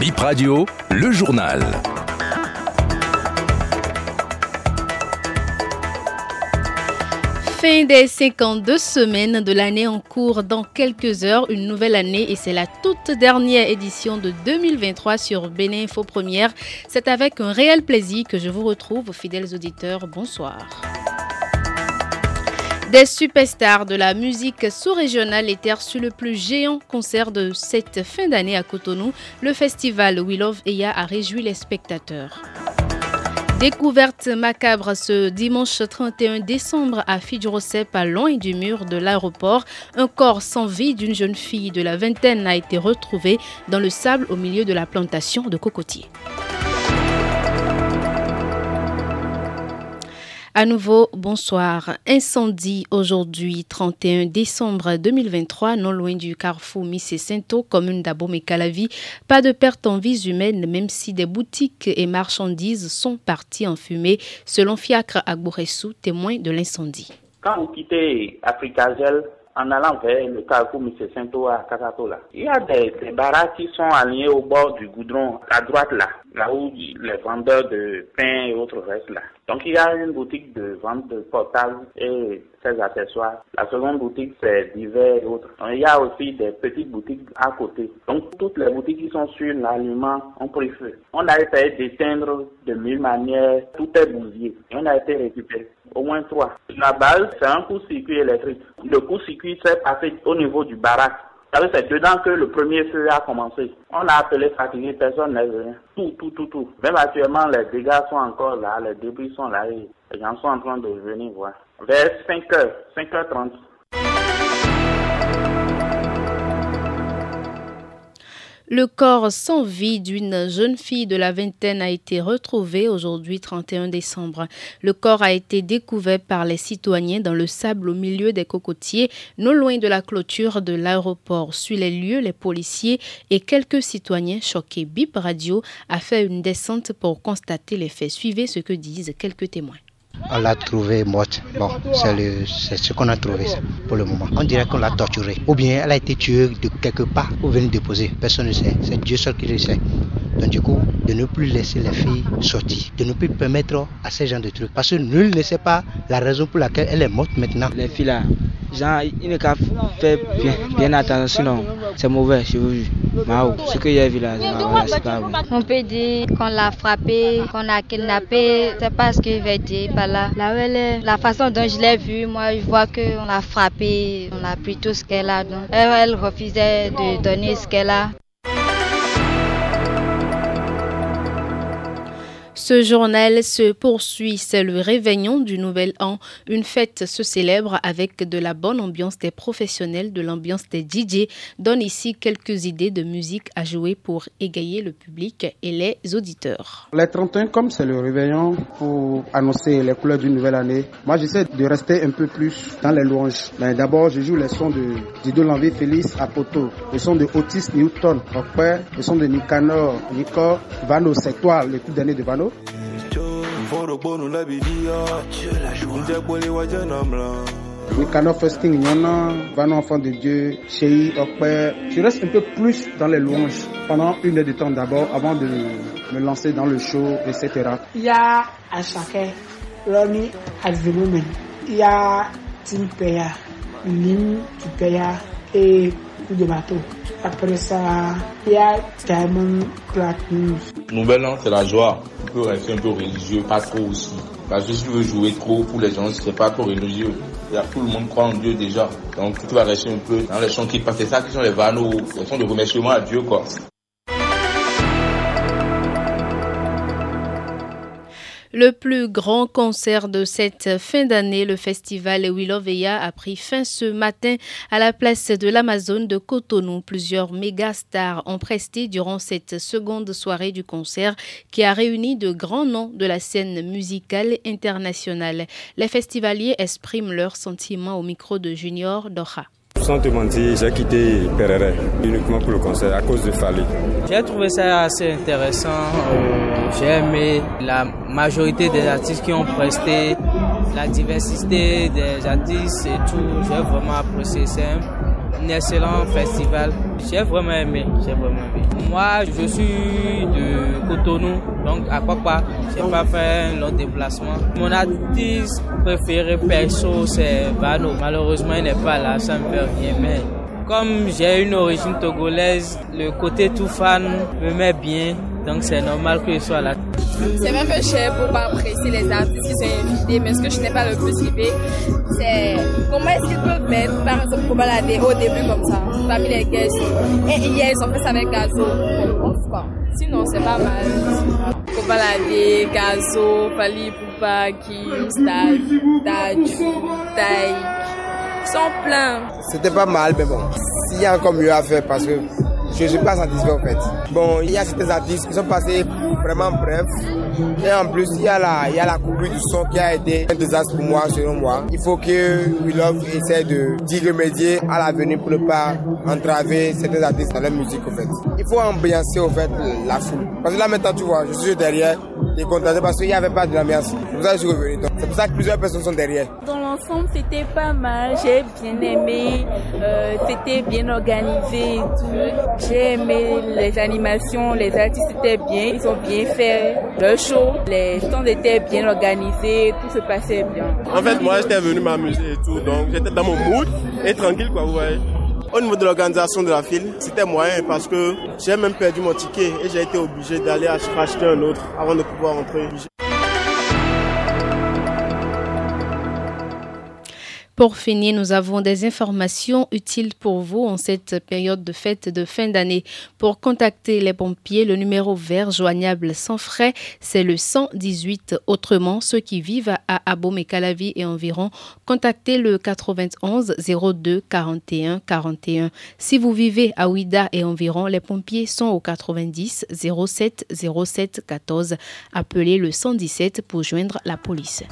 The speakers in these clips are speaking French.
Bip Radio, le journal. Fin des 52 semaines de l'année en cours dans quelques heures, une nouvelle année et c'est la toute dernière édition de 2023 sur Bénin Info Première. C'est avec un réel plaisir que je vous retrouve, fidèles auditeurs. Bonsoir. Des superstars de la musique sous-régionale étaient sur le plus géant concert de cette fin d'année à Cotonou. Le festival We Love Eya a réjoui les spectateurs. Découverte macabre ce dimanche 31 décembre à Fidjurosep, à loin du mur de l'aéroport. Un corps sans vie d'une jeune fille de la vingtaine a été retrouvé dans le sable au milieu de la plantation de cocotiers. À nouveau, bonsoir. Incendie aujourd'hui, 31 décembre 2023, non loin du carrefour Missé-Sainto, commune d'Abomey-Calavi. Pas de perte en vies humaines, même si des boutiques et marchandises sont parties en fumée, selon Fiacre Agbouressou, témoin de l'incendie. Quand vous quittez en allant vers le carrefour Missé-Sainto à Kakatola, il y a des, des baraques qui sont alignés au bord du goudron, à droite là, là où les vendeurs de pain et autres restent là. Donc il y a une boutique de vente de portables et ses accessoires. La seconde boutique c'est divers et autres. Il y a aussi des petites boutiques à côté. Donc toutes les boutiques qui sont sur l'aliment ont pris feu. On a essayé d'éteindre de mille manières, tout est bousillé. Et on a été récupéré. Au moins trois. La base, c'est un coup-circuit électrique. Le coup-circuit s'est passé au niveau du baraque. C'est dedans que le premier feu a commencé. On a appelé fatigué, personne n'est venu. Tout, tout, tout, tout. Même actuellement, les dégâts sont encore là, les débris sont là et les gens sont en train de venir voir. Vers 5 h 5h30. Le corps sans vie d'une jeune fille de la vingtaine a été retrouvé aujourd'hui 31 décembre. Le corps a été découvert par les citoyens dans le sable au milieu des cocotiers, non loin de la clôture de l'aéroport. Sur les lieux, les policiers et quelques citoyens choqués. Bip Radio a fait une descente pour constater les faits. Suivez ce que disent quelques témoins. On l'a trouvée morte. Bon, c'est ce qu'on a trouvé pour le moment. On dirait qu'on l'a torturée. Ou bien elle a été tuée de quelque part ou venue déposer. Personne ne sait. C'est Dieu seul qui le sait. Donc du coup, de ne plus laisser les filles sortir, de ne plus permettre à ces gens de trucs. Parce que nul ne sait pas la raison pour laquelle elle est morte maintenant. Les filles là, genre, ils ne peuvent faire bien, bien attention, c'est mauvais, je vous jure. Ce qu'il y a vu là, c'est pas bon. On peut dire qu'on l'a frappé, qu'on l'a kidnappé, c'est pas ce qu'il veut dire par là. La façon dont je l'ai vue, moi je vois qu'on l'a frappé, on a pris tout ce qu'elle a. Donc, elle refusait de donner ce qu'elle a. Ce journal se poursuit, c'est le réveillon du nouvel an. Une fête se célèbre avec de la bonne ambiance des professionnels, de l'ambiance des DJ. Donne ici quelques idées de musique à jouer pour égayer le public et les auditeurs. Les 31, comme c'est le réveillon pour annoncer les couleurs d'une nouvelle année, moi j'essaie de rester un peu plus dans les louanges. Mais d'abord, je joue les sons de Dido Lanvé Félix Apoto, les sons de Otis Newton, Rockpère, les sons de Nicanor, Nico, Vano, c'est toi le tout dernier de Vano. Nicanor Fasting Nyona, Vano Enfant de Dieu. Je reste un peu plus dans les louanges pendant une heure de temps d'abord avant de me lancer dans le show, etc. Il y a Ashake, Ronnie Azelumen, il y a Timpeya, Lim et de bateau. Après ça, il y a Diamond Platinum. Nouvel an, c'est la joie. On peut rester un peu religieux, pas trop aussi. Parce que si tu veux jouer trop pour les gens, c'est pas trop religieux. A, tout le monde croit en Dieu déjà. Donc tu vas rester un peu dans les chants qui passent. C'est ça qui sont les vanos, les chants de remerciement à Dieu, quoi. Le plus grand concert de cette fin d'année, le festival Willoveya, a pris fin ce matin à la place de l'Amazone de Cotonou. Plusieurs méga stars ont presté durant cette seconde soirée du concert qui a réuni de grands noms de la scène musicale internationale. Les festivaliers expriment leurs sentiments au micro de Junior Doha. J'ai quitté Perere uniquement pour le concert à cause de Fali. J'ai trouvé ça assez intéressant. Euh, j'ai aimé la majorité des artistes qui ont presté, la diversité des artistes et tout. J'ai vraiment apprécié ça. Un excellent festival. J'ai vraiment aimé, j'ai vraiment aimé. Moi, je suis de Cotonou, donc à Kwakwa, j'ai pas fait un long déplacement. Mon artiste préféré perso, c'est Vano. Malheureusement, il n'est pas là, ça me fait rien, mais comme j'ai une origine togolaise, le côté tout fan me met bien, donc c'est normal que je sois là. C'est un peu cher pour pas apprécier les artistes qui sont invités, mais ce que je n'ai pas le plus kiffé, c'est comment est-ce qu'ils peuvent mettre, par exemple, pour balader au début comme ça, parmi les guests. Et hier, ils ont fait ça avec Gazo. Bon, Sinon, c'est pas mal. Pour balader, Gazo, Fali Poupa, Kim, Stad, Taju, Tai. Ils sont pleins. C'était pas mal, mais bon, s'il y a encore mieux à faire parce que je ne suis pas satisfait en fait. Bon, il y a certains artistes qui sont passés vraiment bref. Et en plus, il y a la, il y a la du son qui a été un désastre pour moi, selon moi. Il faut que We Love essaie de d'y remédier à l'avenir pour ne pas entraver certains artistes dans leur musique en fait. Il faut ambiancer en fait la foule. Parce que là maintenant, tu vois, je suis derrière et contenté parce qu'il n'y avait pas de l'ambiance. C'est pour ça que je suis revenu. C'est pour ça que plusieurs personnes sont derrière. Dans l'ensemble, c'était pas mal. J'ai bien aimé. Euh, c'était bien organisé et tout. J'ai aimé les animations. Les artistes étaient bien. Ils ont bien fait leur show. Les stands étaient bien organisés. Tout se passait bien. En fait, moi, j'étais venu m'amuser et tout. Donc, j'étais dans mon mood et tranquille, quoi, vous voyez. Au niveau de l'organisation de la file, c'était moyen parce que j'ai même perdu mon ticket et j'ai été obligé d'aller acheter un autre avant de pouvoir entrer. Pour finir, nous avons des informations utiles pour vous en cette période de fête de fin d'année. Pour contacter les pompiers, le numéro vert joignable sans frais, c'est le 118. Autrement, ceux qui vivent à Abomey, Calavi et environ, contactez le 91 02 41 41. Si vous vivez à Ouida et environ, les pompiers sont au 90 07 07 14. Appelez le 117 pour joindre la police.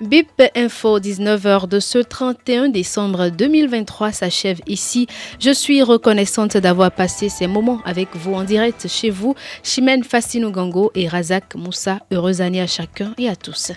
BIP Info 19h de ce 31 décembre 2023 s'achève ici. Je suis reconnaissante d'avoir passé ces moments avec vous en direct chez vous. Chimène Fassino Gango et Razak Moussa. Heureuse année à chacun et à tous.